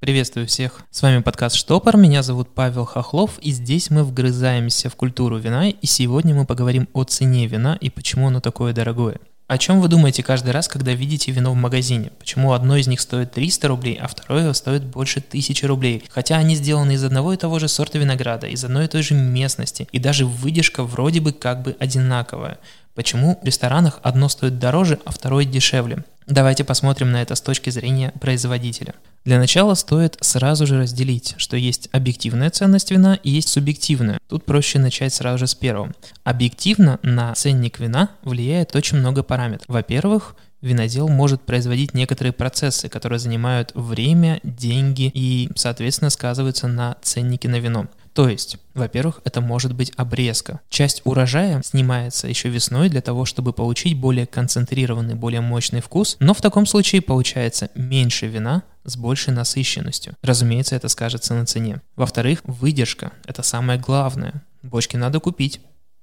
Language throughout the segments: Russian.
Приветствую всех. С вами подкаст «Штопор», меня зовут Павел Хохлов, и здесь мы вгрызаемся в культуру вина, и сегодня мы поговорим о цене вина и почему оно такое дорогое. О чем вы думаете каждый раз, когда видите вино в магазине? Почему одно из них стоит 300 рублей, а второе стоит больше 1000 рублей? Хотя они сделаны из одного и того же сорта винограда, из одной и той же местности, и даже выдержка вроде бы как бы одинаковая. Почему в ресторанах одно стоит дороже, а второе дешевле? Давайте посмотрим на это с точки зрения производителя. Для начала стоит сразу же разделить, что есть объективная ценность вина и есть субъективная. Тут проще начать сразу же с первого. Объективно на ценник вина влияет очень много параметров. Во-первых, винодел может производить некоторые процессы, которые занимают время, деньги и, соответственно, сказываются на ценнике на вино. То есть, во-первых, это может быть обрезка. Часть урожая снимается еще весной для того, чтобы получить более концентрированный, более мощный вкус, но в таком случае получается меньше вина с большей насыщенностью. Разумеется, это скажется на цене. Во-вторых, выдержка – это самое главное. Бочки надо купить.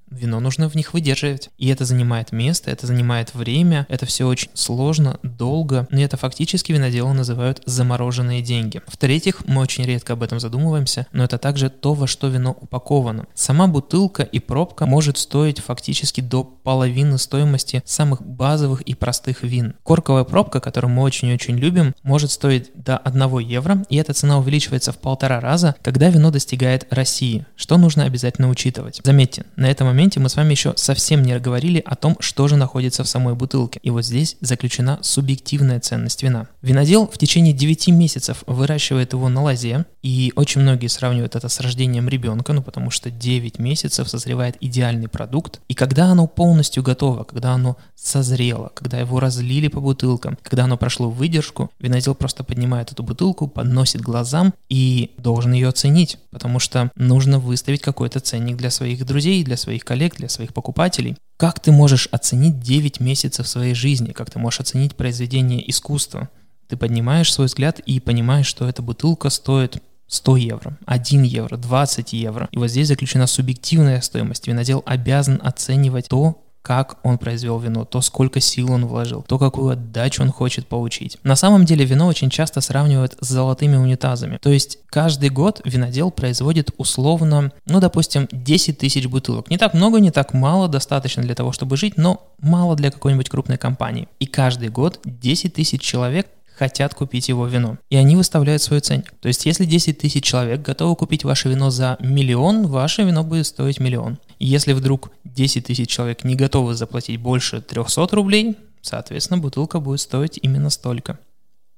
Вино нужно в них выдерживать. И это занимает место, это занимает время, это все очень сложно, долго, и это фактически виноделы называют замороженные деньги. В-третьих, мы очень редко об этом задумываемся, но это также то, во что вино упаковано. Сама бутылка и пробка может стоить фактически до половины стоимости самых базовых и простых вин. Корковая пробка, которую мы очень-очень любим, может стоить до 1 евро, и эта цена увеличивается в полтора раза, когда вино достигает России, что нужно обязательно учитывать. Заметьте, на этом моменте мы с вами еще совсем не говорили о том, что же находится в самой бутылке. И вот здесь заключена субъективная ценность вина. Винодел в течение 9 месяцев выращивает его на лозе, и очень многие сравнивают это с рождением ребенка, ну потому что 9 месяцев созревает идеальный продукт. И когда оно полностью готово, когда оно созрело, когда его разлили по бутылкам, когда оно прошло выдержку, винодел просто поднимает эту бутылку, подносит глазам и должен ее оценить, потому что нужно выставить какой-то ценник для своих друзей, для своих коллег, для своих покупателей. Как ты можешь оценить 9 месяцев своей жизни? Как ты можешь оценить произведение искусства? Ты поднимаешь свой взгляд и понимаешь, что эта бутылка стоит 100 евро, 1 евро, 20 евро. И вот здесь заключена субъективная стоимость. Винодел обязан оценивать то, как он произвел вино, то, сколько сил он вложил, то, какую отдачу он хочет получить. На самом деле вино очень часто сравнивают с золотыми унитазами. То есть каждый год винодел производит условно, ну, допустим, 10 тысяч бутылок. Не так много, не так мало, достаточно для того, чтобы жить, но мало для какой-нибудь крупной компании. И каждый год 10 тысяч человек хотят купить его вино. И они выставляют свой ценник. То есть, если 10 тысяч человек готовы купить ваше вино за миллион, ваше вино будет стоить миллион. Если вдруг 10 тысяч человек не готовы заплатить больше 300 рублей, соответственно, бутылка будет стоить именно столько.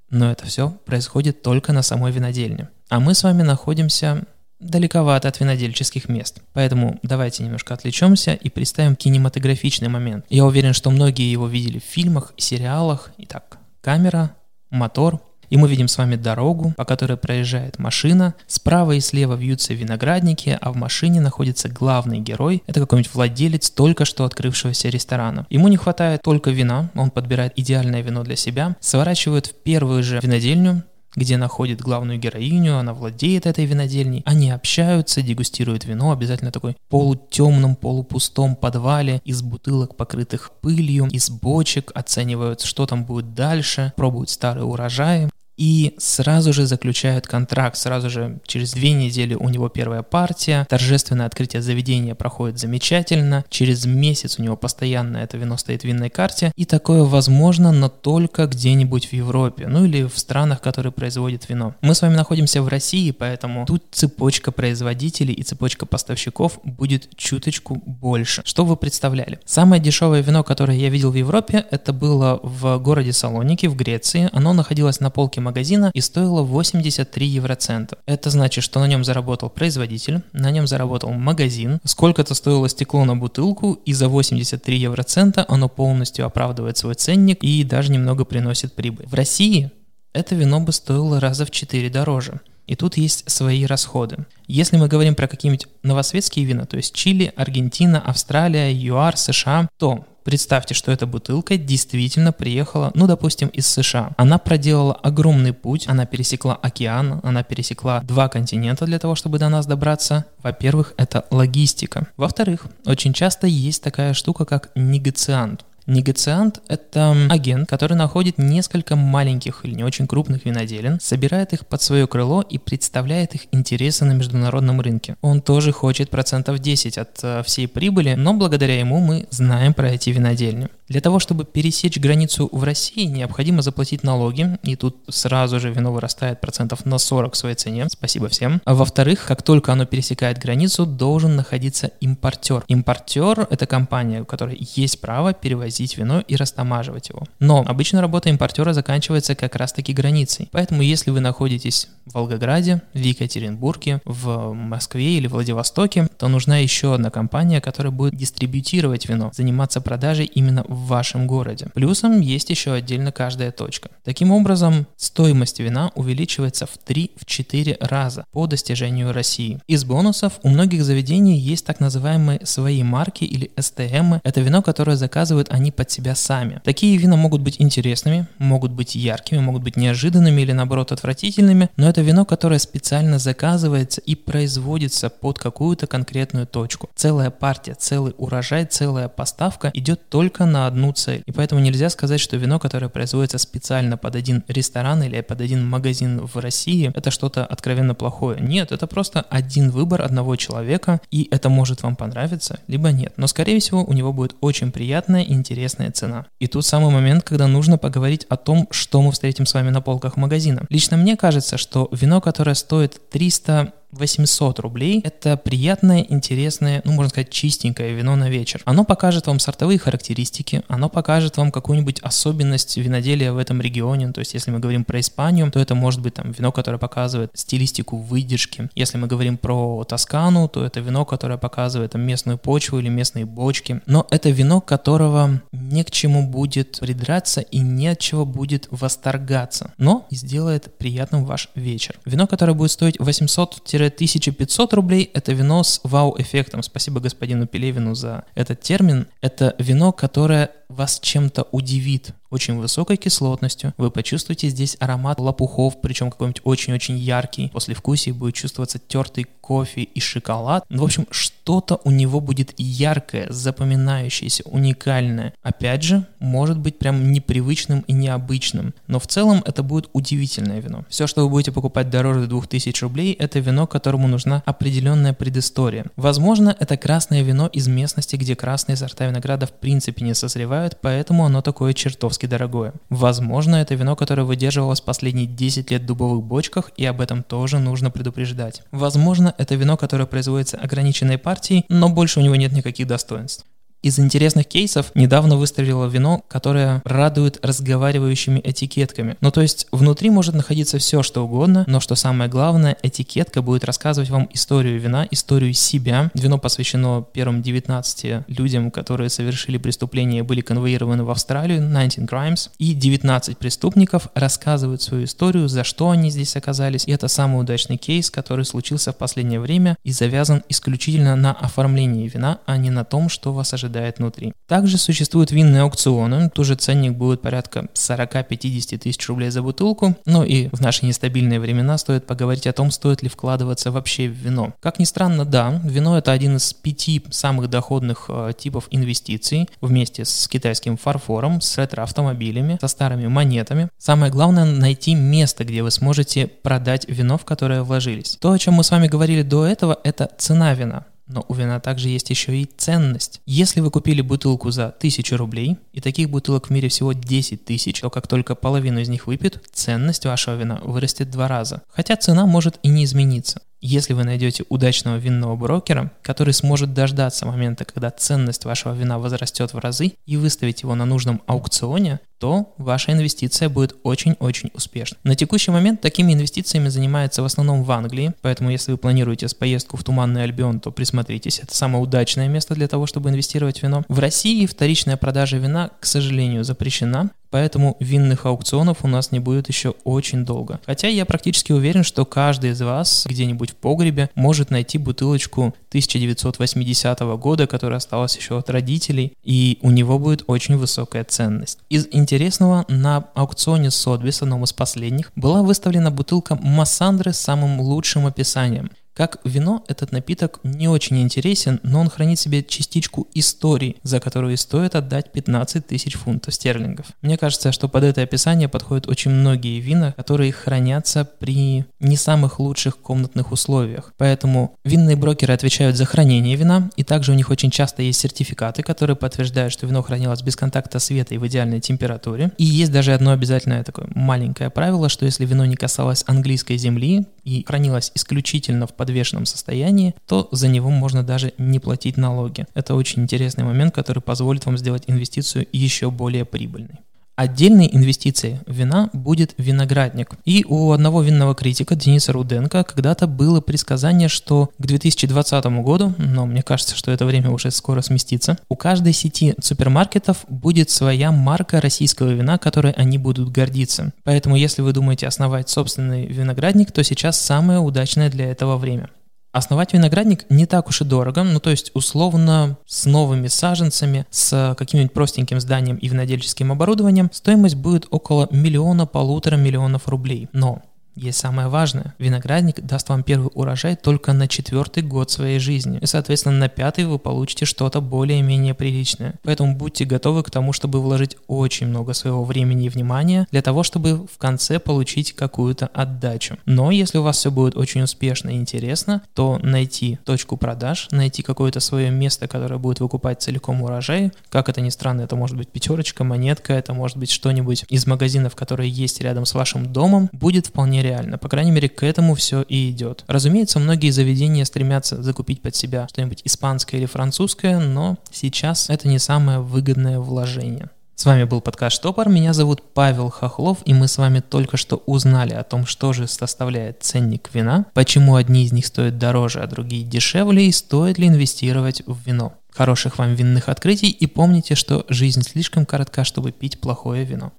Но это все происходит только на самой винодельне. А мы с вами находимся далековато от винодельческих мест. Поэтому давайте немножко отвлечемся и представим кинематографичный момент. Я уверен, что многие его видели в фильмах, сериалах. Итак, камера, мотор, и мы видим с вами дорогу, по которой проезжает машина. Справа и слева вьются виноградники, а в машине находится главный герой. Это какой-нибудь владелец только что открывшегося ресторана. Ему не хватает только вина, он подбирает идеальное вино для себя, сворачивает в первую же винодельню, где находит главную героиню, она владеет этой винодельней, они общаются, дегустируют вино, обязательно такой полутемном, полупустом подвале, из бутылок, покрытых пылью, из бочек, оценивают, что там будет дальше, пробуют старые урожаи и сразу же заключают контракт, сразу же через две недели у него первая партия, торжественное открытие заведения проходит замечательно, через месяц у него постоянно это вино стоит в винной карте, и такое возможно, но только где-нибудь в Европе, ну или в странах, которые производят вино. Мы с вами находимся в России, поэтому тут цепочка производителей и цепочка поставщиков будет чуточку больше. Что вы представляли? Самое дешевое вино, которое я видел в Европе, это было в городе Салоники, в Греции. Оно находилось на полке магазина и стоило 83 евроцента. Это значит, что на нем заработал производитель, на нем заработал магазин, сколько-то стоило стекло на бутылку, и за 83 евроцента оно полностью оправдывает свой ценник и даже немного приносит прибыль. В России это вино бы стоило раза в 4 дороже. И тут есть свои расходы. Если мы говорим про какие-нибудь новосветские вина, то есть Чили, Аргентина, Австралия, ЮАР, США, то Представьте, что эта бутылка действительно приехала, ну, допустим, из США. Она проделала огромный путь, она пересекла океан, она пересекла два континента для того, чтобы до нас добраться. Во-первых, это логистика. Во-вторых, очень часто есть такая штука, как негациант. Негациант — это агент, который находит несколько маленьких или не очень крупных виноделин, собирает их под свое крыло и представляет их интересы на международном рынке. Он тоже хочет процентов 10 от э, всей прибыли, но благодаря ему мы знаем про эти винодельни. Для того, чтобы пересечь границу в России, необходимо заплатить налоги, и тут сразу же вино вырастает процентов на 40 в своей цене, спасибо всем. А во-вторых, как только оно пересекает границу, должен находиться импортер. Импортер – это компания, у которой есть право перевозить вино и растамаживать его. Но обычно работа импортера заканчивается как раз-таки границей. Поэтому если вы находитесь в Волгограде, в Екатеринбурге, в Москве или Владивостоке, то нужна еще одна компания, которая будет дистрибьютировать вино, заниматься продажей именно в вашем городе. Плюсом есть еще отдельно каждая точка. Таким образом, стоимость вина увеличивается в 3-4 раза по достижению России. Из бонусов у многих заведений есть так называемые свои марки или STM. Это вино, которое заказывают они под себя сами. Такие вина могут быть интересными, могут быть яркими, могут быть неожиданными или наоборот отвратительными, но это вино, которое специально заказывается и производится под какую-то конкретную точку. Целая партия, целый урожай, целая поставка идет только на одну цель. И поэтому нельзя сказать, что вино, которое производится специально под один ресторан или под один магазин в России, это что-то откровенно плохое. Нет, это просто один выбор одного человека, и это может вам понравиться, либо нет. Но, скорее всего, у него будет очень приятная и интересная цена. И тут самый момент, когда нужно поговорить о том, что мы встретим с вами на полках магазина. Лично мне кажется, что вино, которое стоит 300 800 рублей. Это приятное, интересное, ну, можно сказать, чистенькое вино на вечер. Оно покажет вам сортовые характеристики, оно покажет вам какую-нибудь особенность виноделия в этом регионе. То есть, если мы говорим про Испанию, то это может быть там вино, которое показывает стилистику выдержки. Если мы говорим про Тоскану, то это вино, которое показывает там местную почву или местные бочки. Но это вино, которого не к чему будет придраться и не от чего будет восторгаться, но сделает приятным ваш вечер. Вино, которое будет стоить 800 1500 рублей – это вино с вау-эффектом. Спасибо господину Пелевину за этот термин. Это вино, которое вас чем-то удивит очень высокой кислотностью. Вы почувствуете здесь аромат лопухов, причем какой-нибудь очень-очень яркий. После вкусия будет чувствоваться тертый кофе и шоколад. Ну, в общем, что-то у него будет яркое, запоминающееся, уникальное. Опять же, может быть прям непривычным и необычным. Но в целом это будет удивительное вино. Все, что вы будете покупать дороже 2000 рублей, это вино, которому нужна определенная предыстория. Возможно, это красное вино из местности, где красные сорта винограда в принципе не созревают, поэтому оно такое чертовски дорогое. Возможно, это вино, которое выдерживалось последние 10 лет в дубовых бочках, и об этом тоже нужно предупреждать. Возможно, это вино, которое производится ограниченной партией, но больше у него нет никаких достоинств. Из интересных кейсов недавно выстрелило вино, которое радует разговаривающими этикетками. Ну то есть внутри может находиться все, что угодно, но что самое главное, этикетка будет рассказывать вам историю вина, историю себя. Вино посвящено первым 19 людям, которые совершили преступление были конвоированы в Австралию, 19 Crimes. И 19 преступников рассказывают свою историю, за что они здесь оказались. И это самый удачный кейс, который случился в последнее время и завязан исключительно на оформлении вина, а не на том, что вас ожидает ожидает внутри. Также существуют винные аукционы, тоже ценник будет порядка 40-50 тысяч рублей за бутылку, но и в наши нестабильные времена стоит поговорить о том, стоит ли вкладываться вообще в вино. Как ни странно, да, вино это один из пяти самых доходных э, типов инвестиций вместе с китайским фарфором, с ретро-автомобилями, со старыми монетами. Самое главное найти место, где вы сможете продать вино, в которое вложились. То, о чем мы с вами говорили до этого, это цена вина. Но у вина также есть еще и ценность. Если вы купили бутылку за 1000 рублей, и таких бутылок в мире всего 10 тысяч, то как только половину из них выпьют, ценность вашего вина вырастет два раза. Хотя цена может и не измениться. Если вы найдете удачного винного брокера, который сможет дождаться момента, когда ценность вашего вина возрастет в разы и выставить его на нужном аукционе, то ваша инвестиция будет очень-очень успешна. На текущий момент такими инвестициями занимается в основном в Англии, поэтому если вы планируете с поездку в Туманный Альбион, то присмотритесь, это самое удачное место для того, чтобы инвестировать в вино. В России вторичная продажа вина, к сожалению, запрещена, Поэтому винных аукционов у нас не будет еще очень долго. Хотя я практически уверен, что каждый из вас где-нибудь в погребе может найти бутылочку 1980 года, которая осталась еще от родителей, и у него будет очень высокая ценность. Из интересного, на аукционе Сотбис, одном из последних, была выставлена бутылка Массандры с самым лучшим описанием. Как вино, этот напиток не очень интересен, но он хранит в себе частичку истории, за которую стоит отдать 15 тысяч фунтов стерлингов. Мне кажется, что под это описание подходят очень многие вина, которые хранятся при не самых лучших комнатных условиях. Поэтому винные брокеры отвечают за хранение вина, и также у них очень часто есть сертификаты, которые подтверждают, что вино хранилось без контакта света и в идеальной температуре. И есть даже одно обязательное такое маленькое правило, что если вино не касалось английской земли и хранилось исключительно в подвешенном состоянии, то за него можно даже не платить налоги. Это очень интересный момент, который позволит вам сделать инвестицию еще более прибыльной. Отдельной инвестицией в вина будет виноградник. И у одного винного критика Дениса Руденко когда-то было предсказание, что к 2020 году, но мне кажется, что это время уже скоро сместится, у каждой сети супермаркетов будет своя марка российского вина, которой они будут гордиться. Поэтому если вы думаете основать собственный виноградник, то сейчас самое удачное для этого время. Основать виноградник не так уж и дорого, ну то есть условно с новыми саженцами, с каким-нибудь простеньким зданием и винодельческим оборудованием стоимость будет около миллиона-полутора миллионов рублей. Но есть самое важное. Виноградник даст вам первый урожай только на четвертый год своей жизни. И, соответственно, на пятый вы получите что-то более-менее приличное. Поэтому будьте готовы к тому, чтобы вложить очень много своего времени и внимания для того, чтобы в конце получить какую-то отдачу. Но если у вас все будет очень успешно и интересно, то найти точку продаж, найти какое-то свое место, которое будет выкупать целиком урожай, как это ни странно, это может быть пятерочка, монетка, это может быть что-нибудь из магазинов, которые есть рядом с вашим домом, будет вполне реально. По крайней мере, к этому все и идет. Разумеется, многие заведения стремятся закупить под себя что-нибудь испанское или французское, но сейчас это не самое выгодное вложение. С вами был подкаст «Штопор», меня зовут Павел Хохлов, и мы с вами только что узнали о том, что же составляет ценник вина, почему одни из них стоят дороже, а другие дешевле, и стоит ли инвестировать в вино. Хороших вам винных открытий и помните, что жизнь слишком коротка, чтобы пить плохое вино.